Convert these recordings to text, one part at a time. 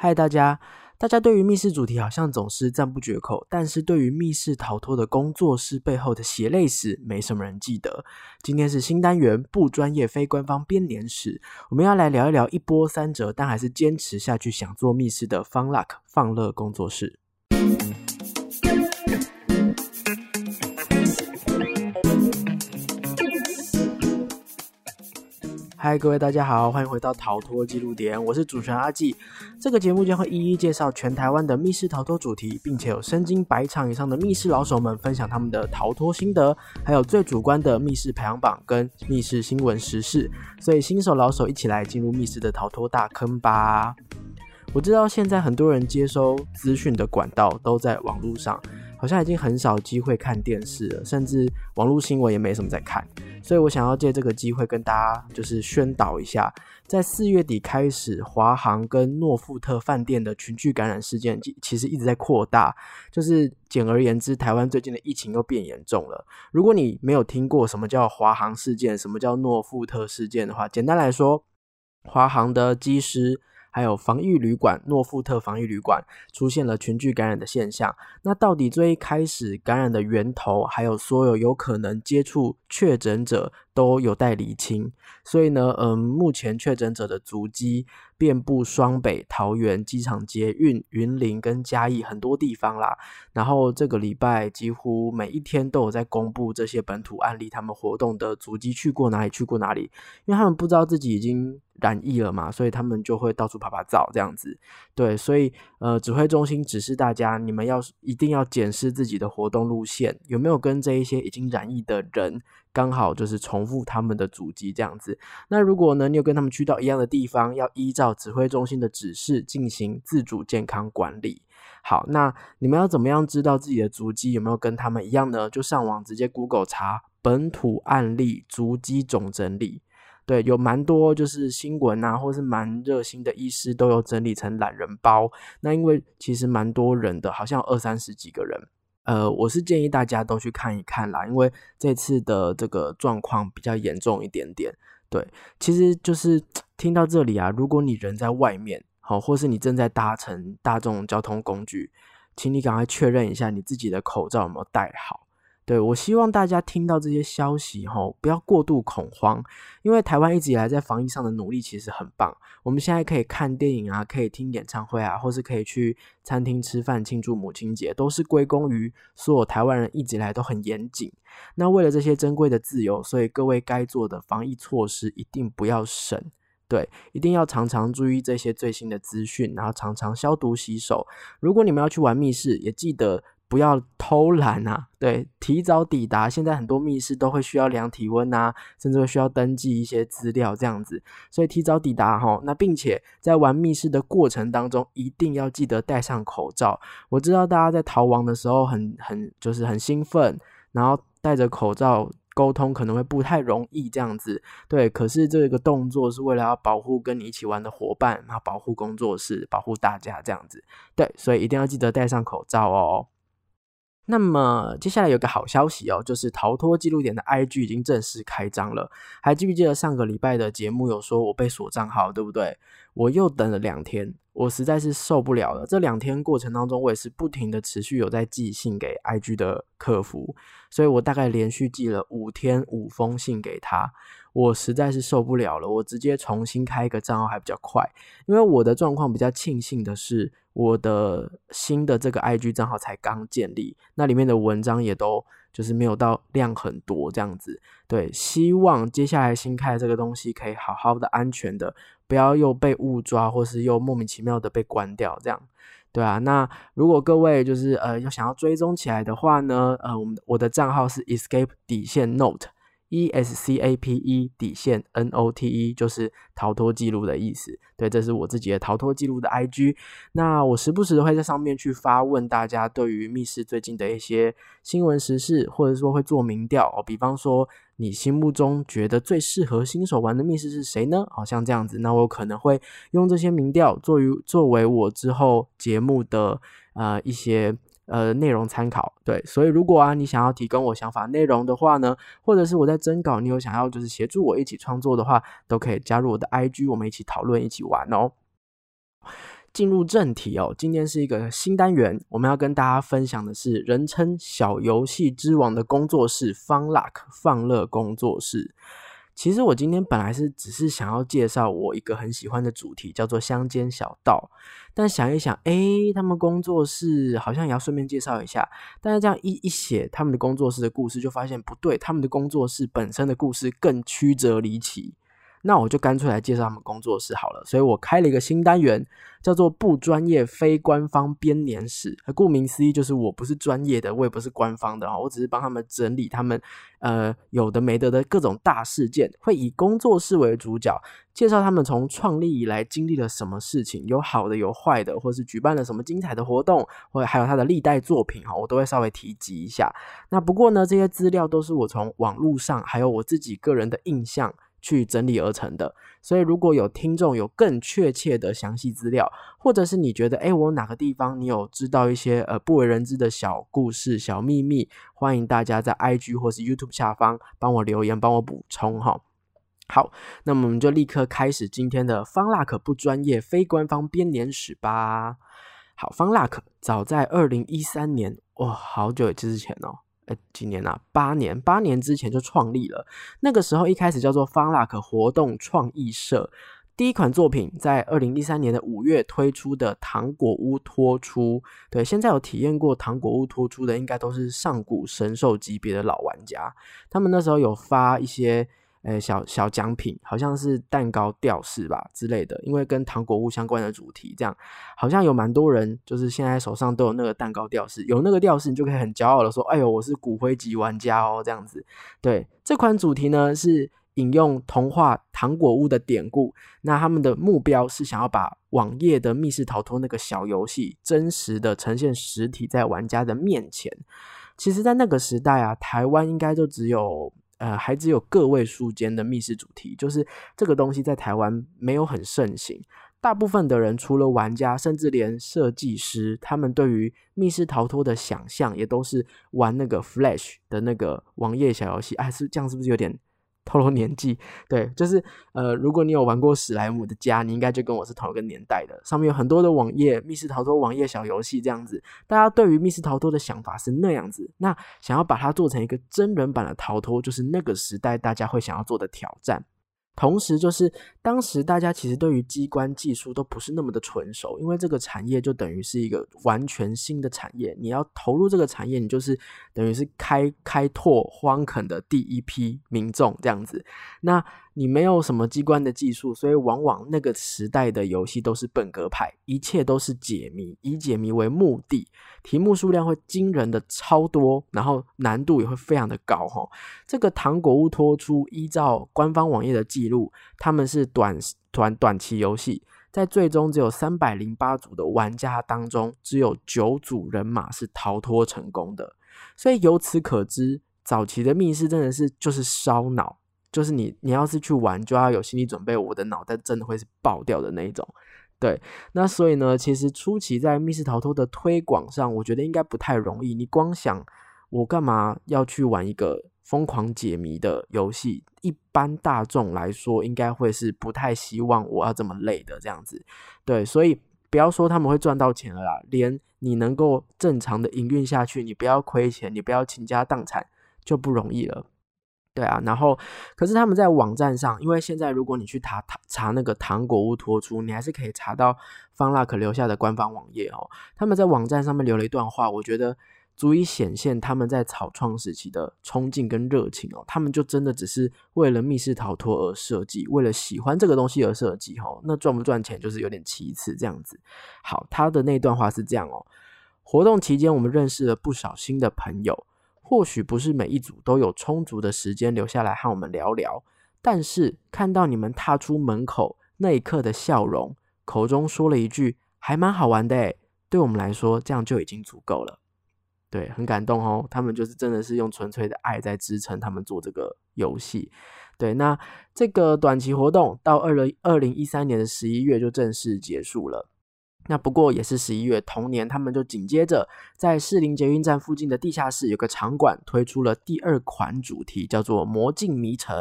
嗨，大家！大家对于密室主题好像总是赞不绝口，但是对于密室逃脱的工作室背后的血泪史，没什么人记得。今天是新单元不专业非官方编年史，我们要来聊一聊一波三折，但还是坚持下去想做密室的方 Luck 放乐工作室。嗨，各位大家好，欢迎回到逃脱记录点，我是主持人阿纪。这个节目将会一一介绍全台湾的密室逃脱主题，并且有身经百场以上的密室老手们分享他们的逃脱心得，还有最主观的密室排行榜跟密室新闻时事。所以新手老手一起来进入密室的逃脱大坑吧！我知道现在很多人接收资讯的管道都在网络上。好像已经很少机会看电视了，甚至网络新闻也没什么在看，所以我想要借这个机会跟大家就是宣导一下，在四月底开始，华航跟诺富特饭店的群聚感染事件其实一直在扩大，就是简而言之，台湾最近的疫情又变严重了。如果你没有听过什么叫华航事件，什么叫诺富特事件的话，简单来说，华航的机师。还有防疫旅馆诺富特防疫旅馆出现了群聚感染的现象。那到底最一开始感染的源头，还有所有有可能接触确诊者，都有待厘清。所以呢，嗯，目前确诊者的足迹遍布双北、桃园机场捷运、云林跟嘉义很多地方啦。然后这个礼拜几乎每一天都有在公布这些本土案例，他们活动的足迹去过哪里，去过哪里，因为他们不知道自己已经。染疫了嘛，所以他们就会到处拍拍照这样子。对，所以呃，指挥中心指示大家，你们要一定要检视自己的活动路线，有没有跟这一些已经染疫的人刚好就是重复他们的足迹这样子。那如果呢，你有跟他们去到一样的地方，要依照指挥中心的指示进行自主健康管理。好，那你们要怎么样知道自己的足迹有没有跟他们一样呢？就上网直接 Google 查本土案例足迹总整理。对，有蛮多就是新闻啊，或是蛮热心的医师都有整理成懒人包。那因为其实蛮多人的，好像二三十几个人。呃，我是建议大家都去看一看啦，因为这次的这个状况比较严重一点点。对，其实就是听到这里啊，如果你人在外面，好，或是你正在搭乘大众交通工具，请你赶快确认一下你自己的口罩有没有戴好。对我希望大家听到这些消息后，不要过度恐慌，因为台湾一直以来在防疫上的努力其实很棒。我们现在可以看电影啊，可以听演唱会啊，或是可以去餐厅吃饭庆祝母亲节，都是归功于所有台湾人一直以来都很严谨。那为了这些珍贵的自由，所以各位该做的防疫措施一定不要省，对，一定要常常注意这些最新的资讯，然后常常消毒洗手。如果你们要去玩密室，也记得。不要偷懒啊！对，提早抵达。现在很多密室都会需要量体温啊，甚至会需要登记一些资料这样子。所以提早抵达哈，那并且在玩密室的过程当中，一定要记得戴上口罩。我知道大家在逃亡的时候很很就是很兴奋，然后戴着口罩沟通可能会不太容易这样子。对，可是这个动作是为了要保护跟你一起玩的伙伴，然后保护工作室，保护大家这样子。对，所以一定要记得戴上口罩哦。那么接下来有个好消息哦，就是逃脱记录点的 IG 已经正式开张了。还记不记得上个礼拜的节目有说我被锁账号，对不对？我又等了两天，我实在是受不了了。这两天过程当中，我也是不停的持续有在寄信给 IG 的客服，所以我大概连续寄了五天五封信给他。我实在是受不了了，我直接重新开一个账号还比较快，因为我的状况比较庆幸的是，我的新的这个 IG 账号才刚建立，那里面的文章也都就是没有到量很多这样子。对，希望接下来新开的这个东西可以好好的、安全的，不要又被误抓，或是又莫名其妙的被关掉这样。对啊，那如果各位就是呃要想要追踪起来的话呢，呃，我们我的账号是 Escape 底线 Note。E S C A P E 底线 N O T E 就是逃脱记录的意思。对，这是我自己的逃脱记录的 I G。那我时不时会在上面去发问大家对于密室最近的一些新闻时事，或者说会做民调哦。比方说，你心目中觉得最适合新手玩的密室是谁呢？好像这样子，那我可能会用这些民调作为作为我之后节目的呃一些。呃，内容参考对，所以如果啊，你想要提供我想法内容的话呢，或者是我在征稿，你有想要就是协助我一起创作的话，都可以加入我的 IG，我们一起讨论，一起玩哦。进入正题哦，今天是一个新单元，我们要跟大家分享的是人称小游戏之王的工作室 FunLuck 放乐工作室。其实我今天本来是只是想要介绍我一个很喜欢的主题，叫做乡间小道。但想一想，哎，他们工作室好像也要顺便介绍一下。但是这样一一写他们的工作室的故事，就发现不对，他们的工作室本身的故事更曲折离奇。那我就干脆来介绍他们工作室好了，所以我开了一个新单元，叫做“不专业非官方编年史”。顾名思义，就是我不是专业的，我也不是官方的我只是帮他们整理他们呃有的没得的各种大事件，会以工作室为主角，介绍他们从创立以来经历了什么事情，有好的有坏的，或是举办了什么精彩的活动，或还有他的历代作品哈，我都会稍微提及一下。那不过呢，这些资料都是我从网络上，还有我自己个人的印象。去整理而成的，所以如果有听众有更确切的详细资料，或者是你觉得哎，我哪个地方你有知道一些呃不为人知的小故事、小秘密，欢迎大家在 IG 或是 YouTube 下方帮我留言，帮我补充哈。好，那么我们就立刻开始今天的方 luck 不专业非官方编年史吧。好，方 luck 早在二零一三年，哇，好久之前哦。呃，几年啊？八年，八年之前就创立了。那个时候一开始叫做 FunLuck 活动创意社。第一款作品在二零一三年的五月推出的糖果屋拖出。对，现在有体验过糖果屋拖出的，应该都是上古神兽级别的老玩家。他们那时候有发一些。诶，小小奖品好像是蛋糕吊饰吧之类的，因为跟糖果屋相关的主题，这样好像有蛮多人就是现在手上都有那个蛋糕吊饰，有那个吊饰你就可以很骄傲的说，哎呦，我是骨灰级玩家哦，这样子。对，这款主题呢是引用童话糖果屋的典故，那他们的目标是想要把网页的密室逃脱那个小游戏真实的呈现实体在玩家的面前。其实，在那个时代啊，台湾应该就只有。呃，还只有个位数间的密室主题，就是这个东西在台湾没有很盛行。大部分的人，除了玩家，甚至连设计师，他们对于密室逃脱的想象，也都是玩那个 Flash 的那个网页小游戏。哎，是这样，是不是有点？透露年纪，对，就是呃，如果你有玩过史莱姆的家，你应该就跟我是同一个年代的。上面有很多的网页密室逃脱网页小游戏这样子，大家对于密室逃脱的想法是那样子。那想要把它做成一个真人版的逃脱，就是那个时代大家会想要做的挑战。同时，就是当时大家其实对于机关技术都不是那么的纯熟，因为这个产业就等于是一个完全新的产业。你要投入这个产业，你就是等于是开开拓荒垦的第一批民众这样子。那你没有什么机关的技术，所以往往那个时代的游戏都是本格派，一切都是解谜，以解谜为目的，题目数量会惊人的超多，然后难度也会非常的高哈。这个糖果屋拖出，依照官方网页的记录，他们是短短短期游戏，在最终只有三百零八组的玩家当中，只有九组人马是逃脱成功的，所以由此可知，早期的密室真的是就是烧脑。就是你，你要是去玩，就要有心理准备，我的脑袋真的会是爆掉的那一种。对，那所以呢，其实初期在密室逃脱的推广上，我觉得应该不太容易。你光想我干嘛要去玩一个疯狂解谜的游戏，一般大众来说，应该会是不太希望我要这么累的这样子。对，所以不要说他们会赚到钱了啦，连你能够正常的营运下去，你不要亏钱，你不要倾家荡产，就不容易了。对啊，然后可是他们在网站上，因为现在如果你去查查那个糖果屋托出，你还是可以查到方 luck 留下的官方网页哦。他们在网站上面留了一段话，我觉得足以显现他们在草创时期的冲劲跟热情哦。他们就真的只是为了密室逃脱而设计，为了喜欢这个东西而设计哦。那赚不赚钱就是有点其次这样子。好，他的那段话是这样哦：活动期间我们认识了不少新的朋友。或许不是每一组都有充足的时间留下来和我们聊聊，但是看到你们踏出门口那一刻的笑容，口中说了一句“还蛮好玩的”，诶，对我们来说这样就已经足够了。对，很感动哦，他们就是真的是用纯粹的爱在支撑他们做这个游戏。对，那这个短期活动到二零二零一三年的十一月就正式结束了。那不过也是十一月同年，他们就紧接着在士林捷运站附近的地下室有个场馆推出了第二款主题，叫做《魔镜迷城》。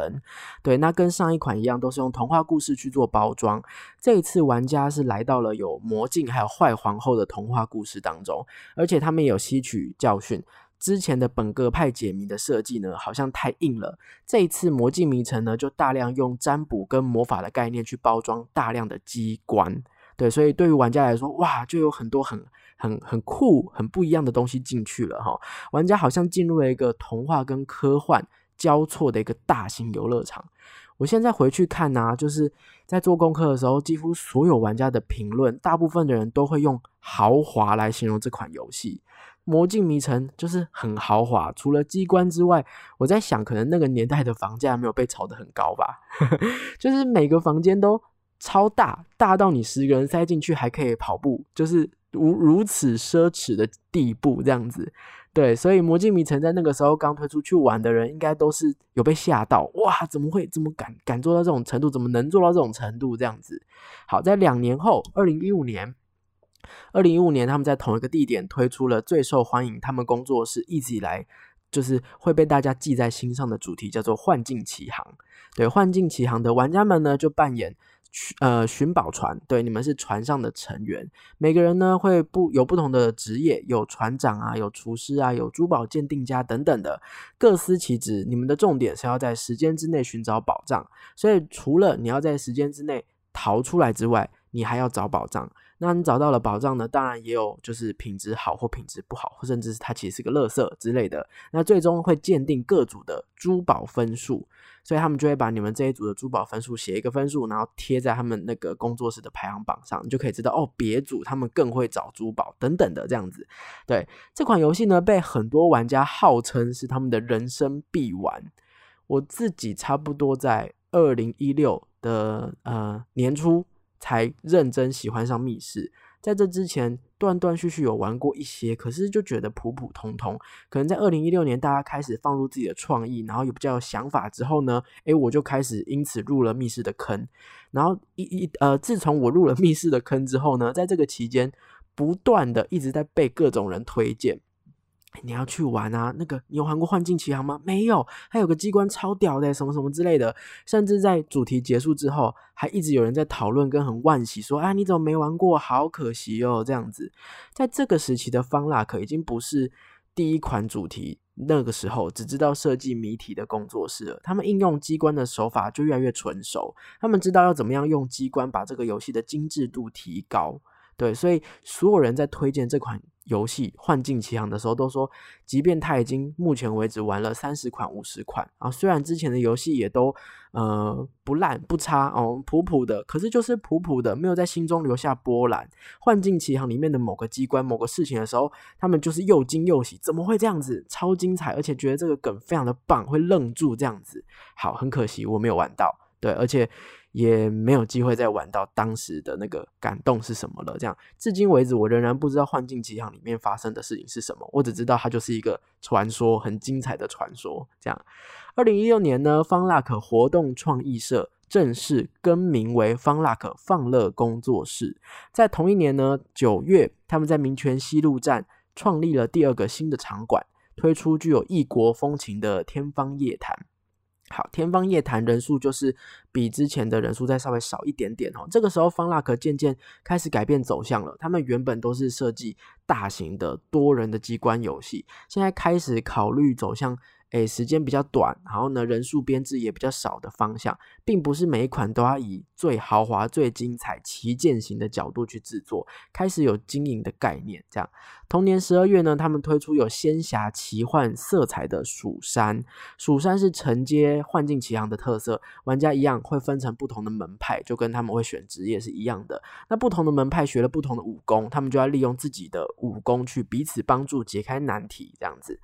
对，那跟上一款一样，都是用童话故事去做包装。这一次玩家是来到了有魔镜还有坏皇后的童话故事当中，而且他们也有吸取教训。之前的本格派解谜的设计呢，好像太硬了。这一次《魔镜迷城》呢，就大量用占卜跟魔法的概念去包装大量的机关。对，所以对于玩家来说，哇，就有很多很很很酷、很不一样的东西进去了哈。玩家好像进入了一个童话跟科幻交错的一个大型游乐场。我现在回去看呢，就是在做功课的时候，几乎所有玩家的评论，大部分的人都会用豪华来形容这款游戏。魔镜迷城就是很豪华，除了机关之外，我在想，可能那个年代的房价没有被炒得很高吧，就是每个房间都。超大，大到你十个人塞进去还可以跑步，就是如如此奢侈的地步，这样子。对，所以《魔镜迷城》在那个时候刚推出去玩的人，应该都是有被吓到，哇，怎么会这么敢敢做到这种程度？怎么能做到这种程度？这样子。好，在两年后，二零一五年，二零一五年他们在同一个地点推出了最受欢迎，他们工作室一直以来就是会被大家记在心上的主题，叫做《幻境奇航》。对，《幻境奇航》的玩家们呢，就扮演。呃，寻宝船，对，你们是船上的成员，每个人呢会不有不同的职业，有船长啊，有厨师啊，有珠宝鉴定家等等的，各司其职。你们的重点是要在时间之内寻找宝藏，所以除了你要在时间之内逃出来之外，你还要找宝藏。那你找到了宝藏呢？当然也有就是品质好或品质不好，或甚至是它其实是个垃圾之类的。那最终会鉴定各组的珠宝分数。所以他们就会把你们这一组的珠宝分数写一个分数，然后贴在他们那个工作室的排行榜上，你就可以知道哦，别组他们更会找珠宝等等的这样子。对这款游戏呢，被很多玩家号称是他们的人生必玩。我自己差不多在二零一六的呃年初才认真喜欢上密室。在这之前，断断续续有玩过一些，可是就觉得普普通通。可能在二零一六年，大家开始放入自己的创意，然后有比较有想法之后呢，诶，我就开始因此入了密室的坑。然后一一呃，自从我入了密室的坑之后呢，在这个期间，不断的一直在被各种人推荐。你要去玩啊？那个你有玩过《幻境奇航》吗？没有，还有个机关超屌的，什么什么之类的。甚至在主题结束之后，还一直有人在讨论跟很惋惜，说：“啊，你怎么没玩过？好可惜哦。”这样子，在这个时期的方腊克已经不是第一款主题那个时候只知道设计谜题的工作室了。他们应用机关的手法就越来越纯熟，他们知道要怎么样用机关把这个游戏的精致度提高。对，所以所有人在推荐这款。游戏《幻境奇航》的时候都说，即便他已经目前为止玩了三十款、五十款啊，虽然之前的游戏也都呃不烂不差哦，普普的，可是就是普普的，没有在心中留下波澜。《幻境奇航》里面的某个机关、某个事情的时候，他们就是又惊又喜，怎么会这样子？超精彩，而且觉得这个梗非常的棒，会愣住这样子。好，很可惜我没有玩到，对，而且。也没有机会再玩到当时的那个感动是什么了。这样，至今为止，我仍然不知道《幻境奇航》里面发生的事情是什么。我只知道它就是一个传说，很精彩的传说。这样，二零一六年呢，方腊可活动创意社正式更名为方腊可放乐工作室。在同一年呢，九月，他们在民权西路站创立了第二个新的场馆，推出具有异国风情的天方夜谭。好，天方夜谭人数就是比之前的人数再稍微少一点点哦。这个时候，方腊可渐渐开始改变走向了。他们原本都是设计大型的多人的机关游戏，现在开始考虑走向。诶，时间比较短，然后呢，人数编制也比较少的方向，并不是每一款都要以最豪华、最精彩、旗舰型的角度去制作，开始有经营的概念。这样，同年十二月呢，他们推出有仙侠奇幻色彩的蜀山，蜀山是承接幻境奇航的特色，玩家一样会分成不同的门派，就跟他们会选职业是一样的。那不同的门派学了不同的武功，他们就要利用自己的武功去彼此帮助解开难题，这样子。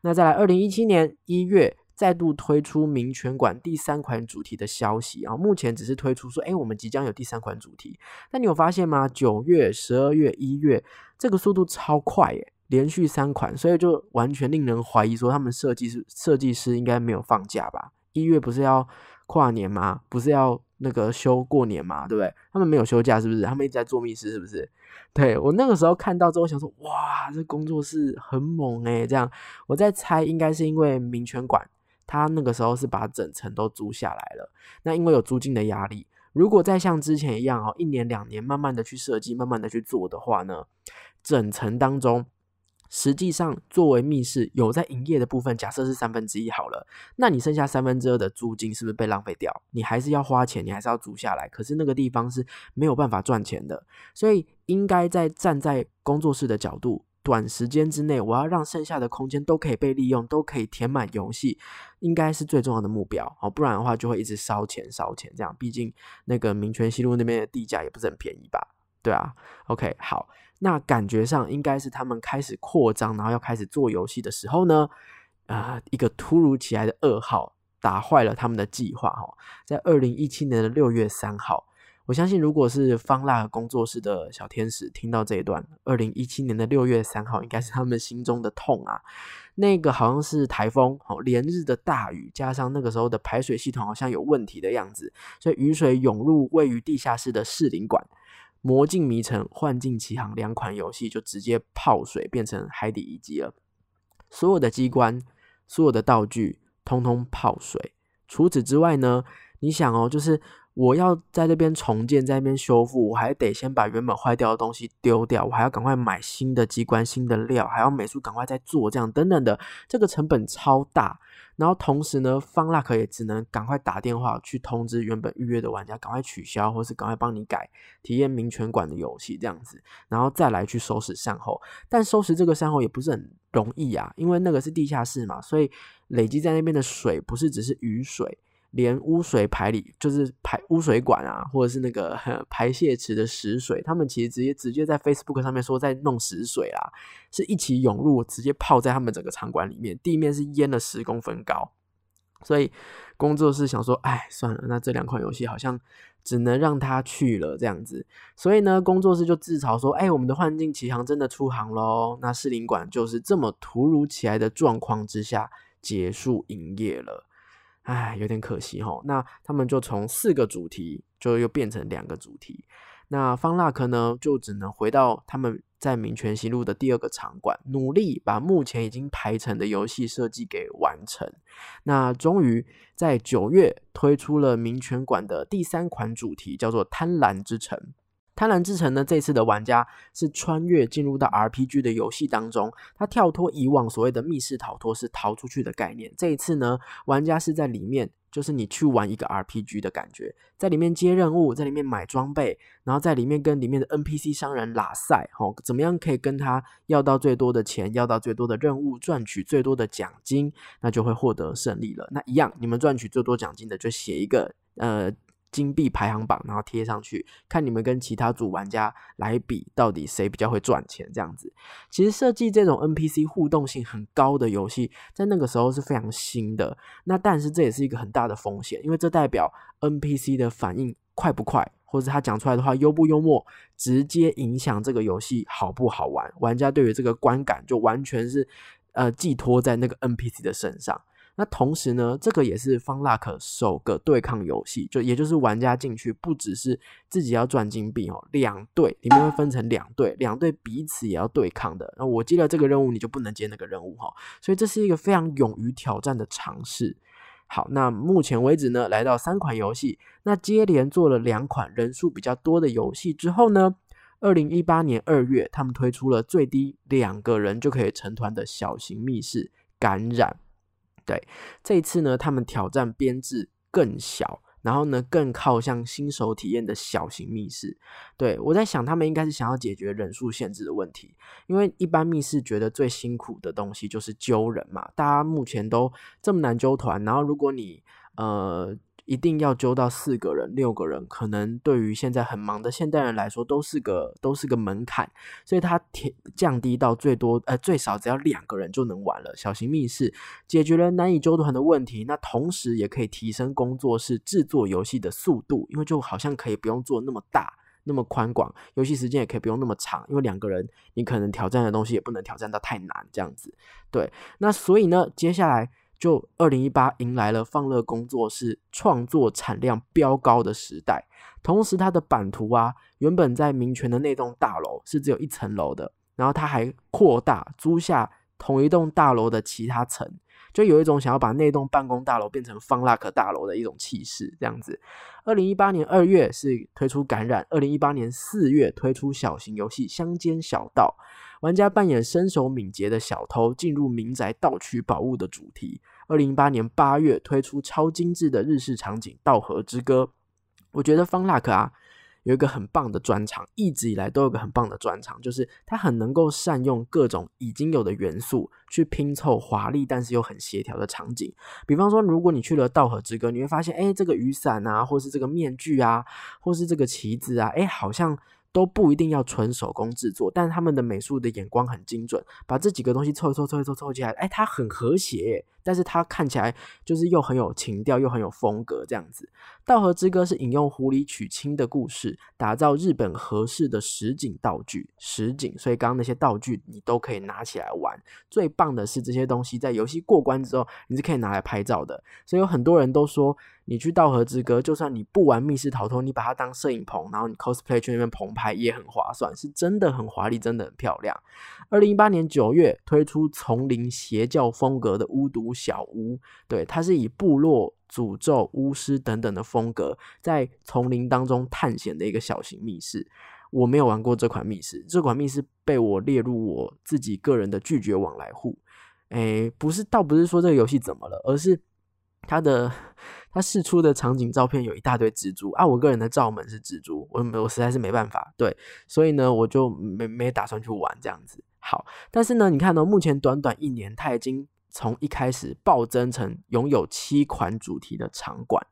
那再来，二零一七年一月再度推出民权馆第三款主题的消息啊，目前只是推出说，哎，我们即将有第三款主题。那你有发现吗？九月、十二月、一月，这个速度超快耶，连续三款，所以就完全令人怀疑说，他们设计师设计师应该没有放假吧？一月不是要跨年吗？不是要那个休过年嘛，对不对？他们没有休假，是不是？他们一直在做密室，是不是？对我那个时候看到之后，想说，哇，这工作室很猛诶。这样我在猜，应该是因为民权馆，他那个时候是把整层都租下来了。那因为有租金的压力，如果再像之前一样哦，一年两年慢慢的去设计，慢慢的去做的话呢，整层当中。实际上，作为密室有在营业的部分，假设是三分之一好了，那你剩下三分之二的租金是不是被浪费掉？你还是要花钱，你还是要租下来。可是那个地方是没有办法赚钱的，所以应该在站在工作室的角度，短时间之内，我要让剩下的空间都可以被利用，都可以填满游戏，应该是最重要的目标。哦，不然的话就会一直烧钱烧钱。这样，毕竟那个民权西路那边的地价也不是很便宜吧？对啊。OK，好。那感觉上应该是他们开始扩张，然后要开始做游戏的时候呢，啊，一个突如其来的噩耗打坏了他们的计划。哈，在二零一七年的六月三号，我相信如果是方腊工作室的小天使听到这一段，二零一七年的六月三号应该是他们心中的痛啊。那个好像是台风，连日的大雨，加上那个时候的排水系统好像有问题的样子，所以雨水涌入位于地下室的士林馆。魔镜迷城、幻境奇航两款游戏就直接泡水，变成海底遗迹了。所有的机关、所有的道具，通通泡水。除此之外呢，你想哦，就是我要在这边重建，在那边修复，我还得先把原本坏掉的东西丢掉，我还要赶快买新的机关、新的料，还要美术赶快再做，这样等等的，这个成本超大。然后同时呢，方拉克也只能赶快打电话去通知原本预约的玩家，赶快取消，或是赶快帮你改体验民权馆的游戏这样子，然后再来去收拾善后。但收拾这个善后也不是很容易啊，因为那个是地下室嘛，所以累积在那边的水不是只是雨水。连污水排里就是排污水管啊，或者是那个 排泄池的食水，他们其实直接直接在 Facebook 上面说在弄食水啊，是一起涌入，直接泡在他们整个场馆里面，地面是淹了十公分高。所以工作室想说，哎，算了，那这两款游戏好像只能让他去了这样子。所以呢，工作室就自嘲说，哎，我们的幻境奇航真的出航喽。那士林馆就是这么突如其来的状况之下结束营业了。唉，有点可惜哈。那他们就从四个主题，就又变成两个主题。那方腊克呢，就只能回到他们在民权西路的第二个场馆，努力把目前已经排成的游戏设计给完成。那终于在九月推出了民权馆的第三款主题，叫做《贪婪之城》。贪婪之城呢？这次的玩家是穿越进入到 RPG 的游戏当中，它跳脱以往所谓的密室逃脱是逃出去的概念。这一次呢，玩家是在里面，就是你去玩一个 RPG 的感觉，在里面接任务，在里面买装备，然后在里面跟里面的 NPC 商人拉赛，哦，怎么样可以跟他要到最多的钱，要到最多的任务，赚取最多的奖金，那就会获得胜利了。那一样，你们赚取最多奖金的，就写一个呃。金币排行榜，然后贴上去，看你们跟其他组玩家来比，到底谁比较会赚钱？这样子，其实设计这种 NPC 互动性很高的游戏，在那个时候是非常新的。那但是这也是一个很大的风险，因为这代表 NPC 的反应快不快，或者他讲出来的话幽不幽默，直接影响这个游戏好不好玩。玩家对于这个观感就完全是呃寄托在那个 NPC 的身上。那同时呢，这个也是方 luck 首个对抗游戏，就也就是玩家进去不只是自己要赚金币哦，两队里面会分成两队，两队彼此也要对抗的。那我接了这个任务，你就不能接那个任务哈，所以这是一个非常勇于挑战的尝试。好，那目前为止呢，来到三款游戏，那接连做了两款人数比较多的游戏之后呢，二零一八年二月，他们推出了最低两个人就可以成团的小型密室感染。对，这一次呢，他们挑战编制更小，然后呢，更靠向新手体验的小型密室。对我在想，他们应该是想要解决人数限制的问题，因为一般密室觉得最辛苦的东西就是揪人嘛，大家目前都这么难揪团，然后如果你呃。一定要揪到四个人、六个人，可能对于现在很忙的现代人来说，都是个都是个门槛，所以它降降低到最多呃最少只要两个人就能玩了。小型密室解决了难以揪团的问题，那同时也可以提升工作室制作游戏的速度，因为就好像可以不用做那么大、那么宽广，游戏时间也可以不用那么长，因为两个人你可能挑战的东西也不能挑战到太难这样子。对，那所以呢，接下来。就二零一八迎来了放乐工作室创作产量飙高的时代。同时，它的版图啊，原本在民权的那栋大楼是只有一层楼的，然后它还扩大租下同一栋大楼的其他层，就有一种想要把那栋办公大楼变成方拉克大楼的一种气势。这样子，二零一八年二月是推出感染，二零一八年四月推出小型游戏《乡间小道》，玩家扮演身手敏捷的小偷，进入民宅盗取宝物的主题。二零一八年八月推出超精致的日式场景《稻荷之歌》。我觉得方拉克啊有一个很棒的专长，一直以来都有个很棒的专长，就是他很能够善用各种已经有的元素去拼凑华丽但是又很协调的场景。比方说，如果你去了稻荷之歌，你会发现，哎，这个雨伞啊，或是这个面具啊，或是这个旗子啊，哎，好像。都不一定要纯手工制作，但他们的美术的眼光很精准，把这几个东西凑一凑、凑一凑、凑起来，哎，它很和谐，但是它看起来就是又很有情调，又很有风格这样子。《道和之歌》是引用狐狸娶亲的故事，打造日本合适的实景道具，实景，所以刚刚那些道具你都可以拿起来玩。最棒的是这些东西在游戏过关之后，你是可以拿来拍照的，所以有很多人都说。你去道和之歌，就算你不玩密室逃脱，你把它当摄影棚，然后你 cosplay 去那边棚拍也很划算，是真的很华丽，真的很漂亮。二零一八年九月推出丛林邪教风格的巫毒小屋，对，它是以部落诅咒、巫师等等的风格，在丛林当中探险的一个小型密室。我没有玩过这款密室，这款密室被我列入我自己个人的拒绝往来户。诶，不是，倒不是说这个游戏怎么了，而是。它的它试出的场景照片有一大堆蜘蛛啊！我个人的罩门是蜘蛛，我我实在是没办法，对，所以呢，我就没没打算去玩这样子。好，但是呢，你看呢，目前短短一年，它已经从一开始暴增成拥有七款主题的场馆。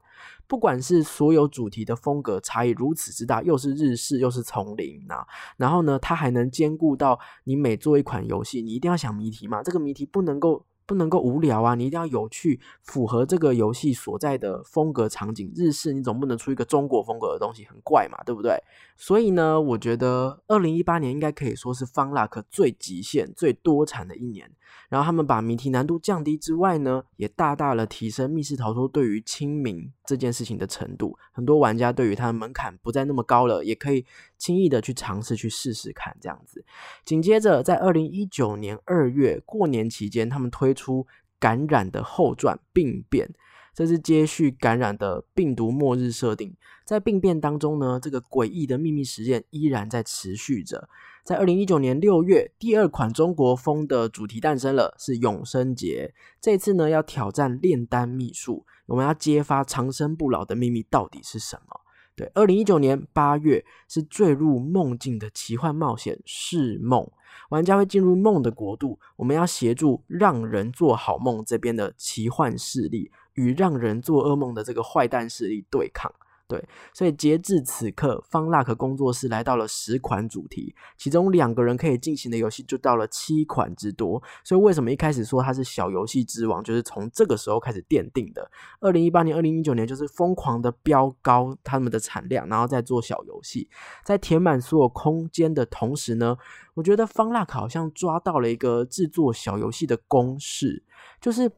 不管是所有主题的风格差异如此之大，又是日式又是丛林啊，然后呢，它还能兼顾到你每做一款游戏，你一定要想谜题嘛，这个谜题不能够。不能够无聊啊！你一定要有趣，符合这个游戏所在的风格场景。日式你总不能出一个中国风格的东西，很怪嘛，对不对？所以呢，我觉得二零一八年应该可以说是方 luck 最极限、最多产的一年。然后他们把谜题难度降低之外呢，也大大的提升密室逃脱对于亲民这件事情的程度。很多玩家对于它的门槛不再那么高了，也可以轻易的去尝试去试试看这样子。紧接着，在二零一九年二月过年期间，他们推出感染的后传病变。这是接续感染的病毒末日设定，在病变当中呢，这个诡异的秘密实验依然在持续着。在二零一九年六月，第二款中国风的主题诞生了，是永生节。这次呢，要挑战炼丹秘术，我们要揭发长生不老的秘密到底是什么？对，二零一九年八月是坠入梦境的奇幻冒险是梦，玩家会进入梦的国度，我们要协助让人做好梦这边的奇幻势力。与让人做噩梦的这个坏蛋势力对抗，对，所以截至此刻，方 luck 工作室来到了十款主题，其中两个人可以进行的游戏就到了七款之多。所以为什么一开始说它是小游戏之王，就是从这个时候开始奠定的。二零一八年、二零一九年就是疯狂的飙高他们的产量，然后再做小游戏，在填满所有空间的同时呢，我觉得方 luck 好像抓到了一个制作小游戏的公式，就是。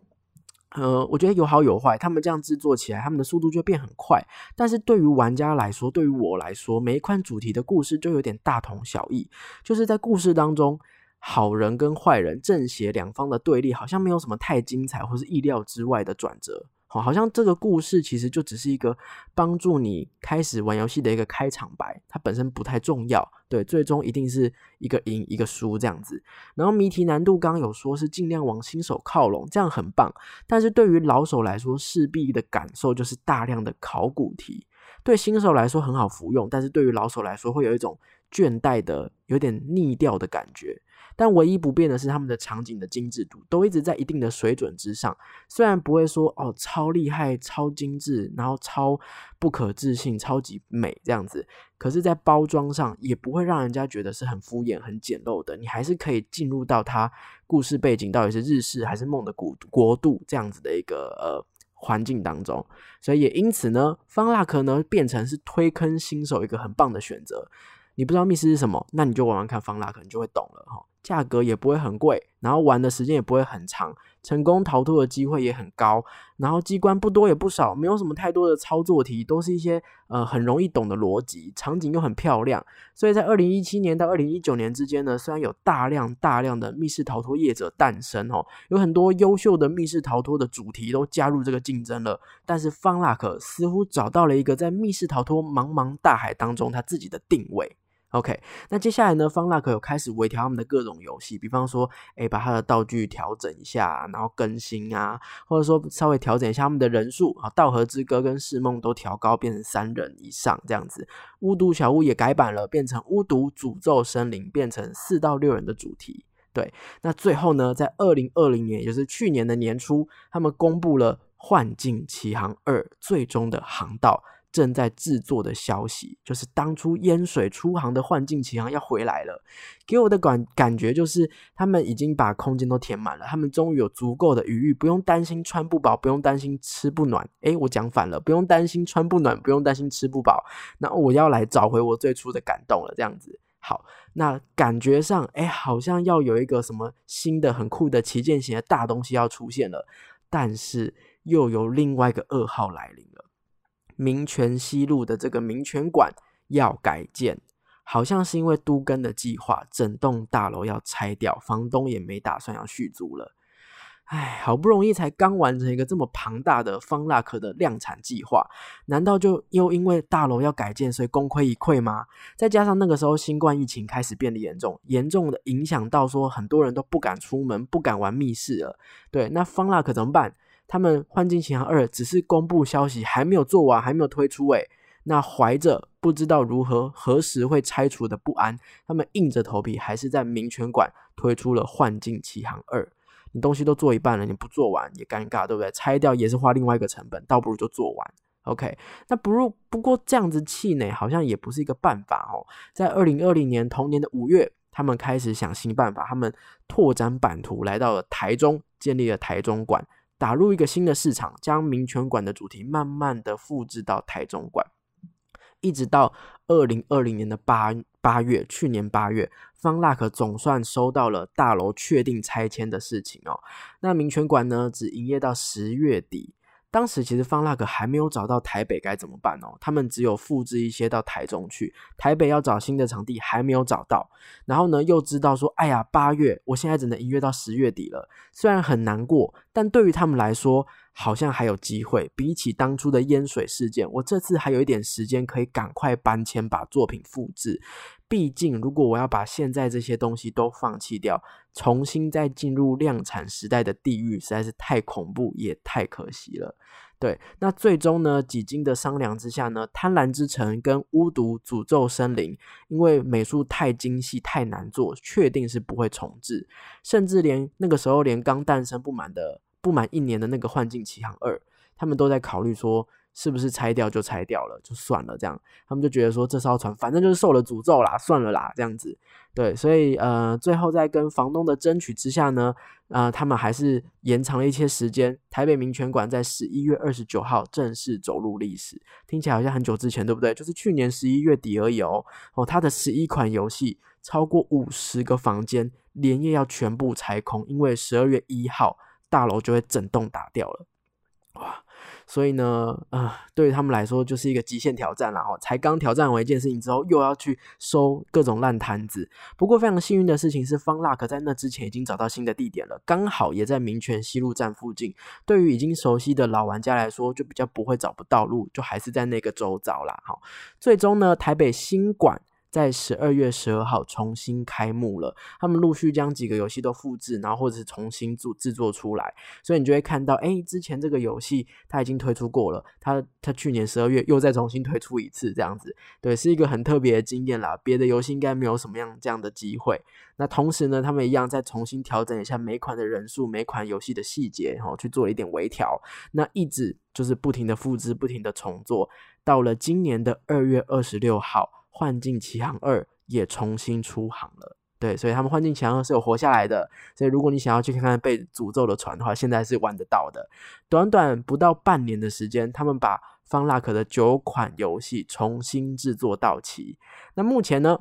呃，我觉得有好有坏。他们这样制作起来，他们的速度就变很快。但是对于玩家来说，对于我来说，每一款主题的故事就有点大同小异。就是在故事当中，好人跟坏人、正邪两方的对立，好像没有什么太精彩或是意料之外的转折。好，好像这个故事其实就只是一个帮助你开始玩游戏的一个开场白，它本身不太重要。对，最终一定是一个赢一个输这样子。然后谜题难度刚刚有说是尽量往新手靠拢，这样很棒。但是对于老手来说，势必的感受就是大量的考古题。对新手来说很好服用，但是对于老手来说会有一种倦怠的、有点腻掉的感觉。但唯一不变的是，他们的场景的精致度都一直在一定的水准之上。虽然不会说哦超厉害、超精致，然后超不可置信、超级美这样子，可是，在包装上也不会让人家觉得是很敷衍、很简陋的。你还是可以进入到它故事背景到底是日式还是梦的国国度这样子的一个呃环境当中。所以也因此呢，方腊克呢变成是推坑新手一个很棒的选择。你不知道密室是什么，那你就玩玩看方腊克，你就会懂了哈。价格也不会很贵，然后玩的时间也不会很长，成功逃脱的机会也很高，然后机关不多也不少，没有什么太多的操作题，都是一些呃很容易懂的逻辑，场景又很漂亮，所以在二零一七年到二零一九年之间呢，虽然有大量大量的密室逃脱业者诞生哦，有很多优秀的密室逃脱的主题都加入这个竞争了，但是方 luck 似乎找到了一个在密室逃脱茫茫大海当中他自己的定位。OK，那接下来呢？方 luck 有开始微调他们的各种游戏，比方说，哎，把他的道具调整一下，然后更新啊，或者说稍微调整一下他们的人数啊，道和之歌跟世梦都调高，变成三人以上这样子。巫毒小屋也改版了，变成巫毒诅咒森林，变成四到六人的主题。对，那最后呢，在二零二零年，也就是去年的年初，他们公布了《幻境奇航二》最终的航道。正在制作的消息，就是当初淹水出航的幻境奇航要回来了。给我的感感觉就是，他们已经把空间都填满了，他们终于有足够的余裕，不用担心穿不饱，不用担心吃不暖。诶，我讲反了，不用担心穿不暖，不用担心吃不饱。那我要来找回我最初的感动了，这样子。好，那感觉上，诶，好像要有一个什么新的很酷的旗舰型的大东西要出现了，但是又有另外一个噩耗来临了。民权西路的这个民权馆要改建，好像是因为都更的计划，整栋大楼要拆掉，房东也没打算要续租了。唉，好不容易才刚完成一个这么庞大的方腊克的量产计划，难道就又因为大楼要改建，所以功亏一篑吗？再加上那个时候新冠疫情开始变得严重，严重的影响到说很多人都不敢出门，不敢玩密室了。对，那方腊克怎么办？他们《幻境奇航二》只是公布消息，还没有做完，还没有推出。诶，那怀着不知道如何何时会拆除的不安，他们硬着头皮还是在民权馆推出了《幻境奇航二》。你东西都做一半了，你不做完也尴尬，对不对？拆掉也是花另外一个成本，倒不如就做完。OK，那不如不过这样子气馁，好像也不是一个办法哦。在二零二零年同年的五月，他们开始想新办法，他们拓展版图，来到了台中，建立了台中馆。打入一个新的市场，将民权馆的主题慢慢的复制到台中馆，一直到二零二零年的八八月，去年八月，方 luck 总算收到了大楼确定拆迁的事情哦。那民权馆呢，只营业到十月底。当时其实方 luck 还没有找到台北该怎么办哦，他们只有复制一些到台中去，台北要找新的场地还没有找到，然后呢又知道说，哎呀八月，我现在只能一月到十月底了，虽然很难过，但对于他们来说。好像还有机会，比起当初的淹水事件，我这次还有一点时间可以赶快搬迁，把作品复制。毕竟，如果我要把现在这些东西都放弃掉，重新再进入量产时代的地狱，实在是太恐怖，也太可惜了。对，那最终呢，几经的商量之下呢，贪婪之城跟巫毒诅咒森林，因为美术太精细、太难做，确定是不会重置，甚至连那个时候连刚诞生不满的。不满一年的那个《幻境奇航二》，他们都在考虑说，是不是拆掉就拆掉了，就算了这样。他们就觉得说，这艘船反正就是受了诅咒啦，算了啦，这样子。对，所以呃，最后在跟房东的争取之下呢，呃，他们还是延长了一些时间。台北民权馆在十一月二十九号正式走入历史，听起来好像很久之前，对不对？就是去年十一月底而已哦。哦，它的十一款游戏，超过五十个房间，连夜要全部拆空，因为十二月一号。大楼就会整栋打掉了，哇！所以呢，啊，对于他们来说就是一个极限挑战了哦。才刚挑战完一件事情之后，又要去收各种烂摊子。不过非常幸运的事情是，方 luck 在那之前已经找到新的地点了，刚好也在民权西路站附近。对于已经熟悉的老玩家来说，就比较不会找不到路，就还是在那个周遭啦。好，最终呢，台北新馆。在十二月十二号重新开幕了，他们陆续将几个游戏都复制，然后或者是重新做制作出来，所以你就会看到，哎，之前这个游戏它已经推出过了，它它去年十二月又再重新推出一次，这样子，对，是一个很特别的经验啦。别的游戏应该没有什么样这样的机会。那同时呢，他们一样再重新调整一下每款的人数、每款游戏的细节，然后去做一点微调。那一直就是不停的复制、不停的重做，到了今年的二月二十六号。幻境奇航二也重新出航了，对，所以他们幻境奇航二是有活下来的。所以如果你想要去看看被诅咒的船的话，现在是玩得到的。短短不到半年的时间，他们把方 luck 的九款游戏重新制作到齐。那目前呢，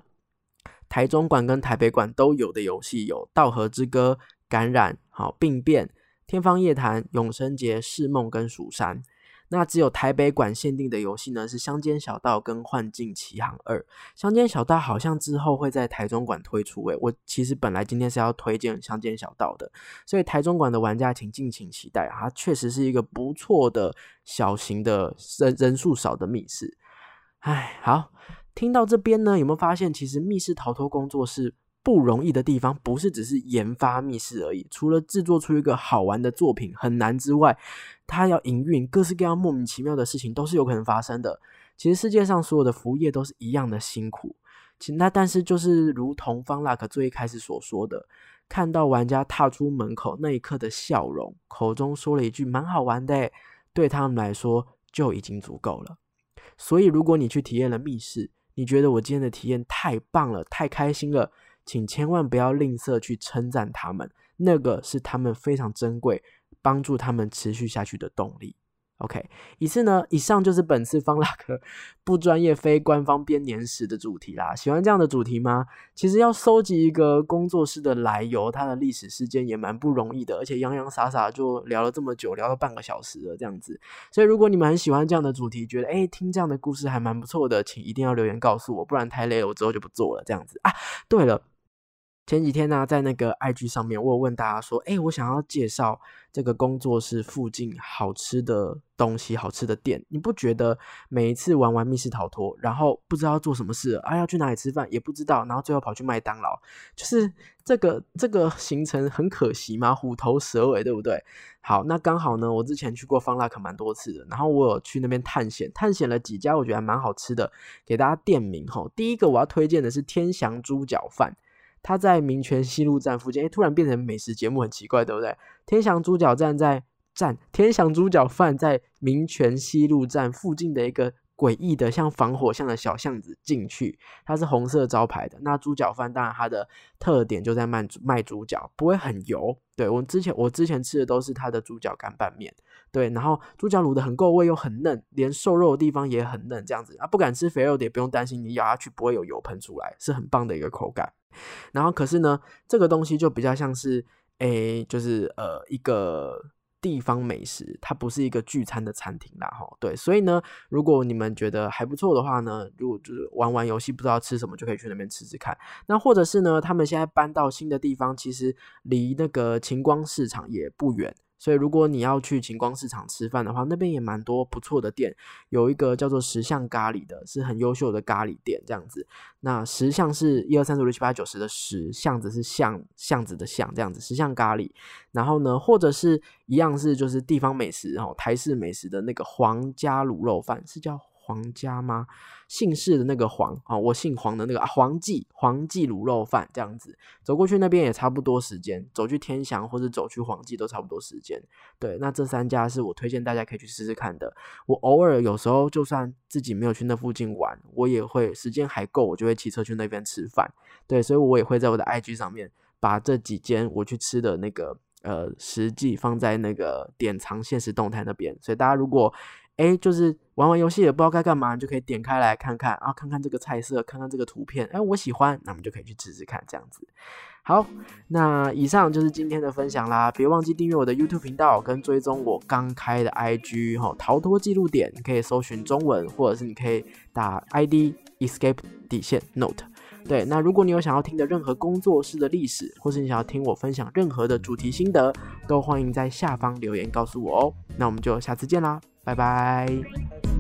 台中馆跟台北馆都有的游戏有《道河之歌》、《感染》、好病变、天方夜谭、永生节、释梦跟蜀山。那只有台北馆限定的游戏呢，是《乡间小道》跟《幻境奇航二》。《乡间小道》好像之后会在台中馆推出，诶，我其实本来今天是要推荐《乡间小道》的，所以台中馆的玩家请敬请期待，它确实是一个不错的小型的人人数少的密室。哎，好，听到这边呢，有没有发现其实密室逃脱工作室？不容易的地方不是只是研发密室而已，除了制作出一个好玩的作品很难之外，它要营运各式各样莫名其妙的事情都是有可能发生的。其实世界上所有的服务业都是一样的辛苦，其那但是就是如同方 luck 最一开始所说的，看到玩家踏出门口那一刻的笑容，口中说了一句蛮好玩的，对他们来说就已经足够了。所以如果你去体验了密室，你觉得我今天的体验太棒了，太开心了。请千万不要吝啬去称赞他们，那个是他们非常珍贵、帮助他们持续下去的动力。OK，以次呢，以上就是本次方拉克 不专业非官方编年史的主题啦。喜欢这样的主题吗？其实要收集一个工作室的来由，它的历史事件也蛮不容易的，而且洋洋洒洒就聊了这么久，聊了半个小时了这样子。所以如果你们很喜欢这样的主题，觉得诶听这样的故事还蛮不错的，请一定要留言告诉我，不然太累了，我之后就不做了这样子啊。对了。前几天呢，在那个 IG 上面，我有问大家说：“哎，我想要介绍这个工作室附近好吃的东西、好吃的店。你不觉得每一次玩完密室逃脱，然后不知道做什么事，啊，要去哪里吃饭也不知道，然后最后跑去麦当劳，就是这个这个行程很可惜吗？虎头蛇尾，对不对？好，那刚好呢，我之前去过方腊可蛮多次的，然后我有去那边探险，探险了几家，我觉得还蛮好吃的，给大家店名哈。第一个我要推荐的是天祥猪脚饭。他在民权西路站附近，哎，突然变成美食节目，很奇怪，对不对？天祥猪脚站在站，天祥猪脚饭在民权西路站附近的一个诡异的像防火巷的小巷子进去，它是红色招牌的。那猪脚饭当然它的特点就在卖卖猪脚，不会很油。对我之前我之前吃的都是它的猪脚干拌面，对，然后猪脚卤的很够味又很嫩，连瘦肉的地方也很嫩，这样子啊，不敢吃肥肉的也不用担心，你咬下去不会有油喷出来，是很棒的一个口感。然后可是呢，这个东西就比较像是，诶，就是呃一个地方美食，它不是一个聚餐的餐厅啦，哈，对，所以呢，如果你们觉得还不错的话呢，如果就是玩玩游戏不知道吃什么，就可以去那边吃吃看。那或者是呢，他们现在搬到新的地方，其实离那个晴光市场也不远。所以，如果你要去晴光市场吃饭的话，那边也蛮多不错的店。有一个叫做石像咖喱的，是很优秀的咖喱店，这样子。那石像是一二三四五六七八九十的十，巷子是巷巷子的巷，这样子。石像咖喱，然后呢，或者是一样是就是地方美食，哦台式美食的那个皇家卤肉饭，是叫。黄家吗？姓氏的那个黄啊，我姓黄的那个啊，黄记黄记卤肉饭这样子，走过去那边也差不多时间，走去天祥或者走去黄记都差不多时间。对，那这三家是我推荐大家可以去试试看的。我偶尔有时候就算自己没有去那附近玩，我也会时间还够，我就会骑车去那边吃饭。对，所以我也会在我的 IG 上面把这几间我去吃的那个呃实际放在那个典藏现实动态那边。所以大家如果哎，就是玩玩游戏也不知道该干嘛，就可以点开来看看啊，看看这个菜色，看看这个图片，哎，我喜欢，那我们就可以去试试看这样子。好，那以上就是今天的分享啦，别忘记订阅我的 YouTube 频道跟追踪我刚开的 IG 哈，逃脱记录点，你可以搜寻中文，或者是你可以打 ID Escape 底线 Note。对，那如果你有想要听的任何工作室的历史，或是你想要听我分享任何的主题心得，都欢迎在下方留言告诉我哦。那我们就下次见啦。拜拜。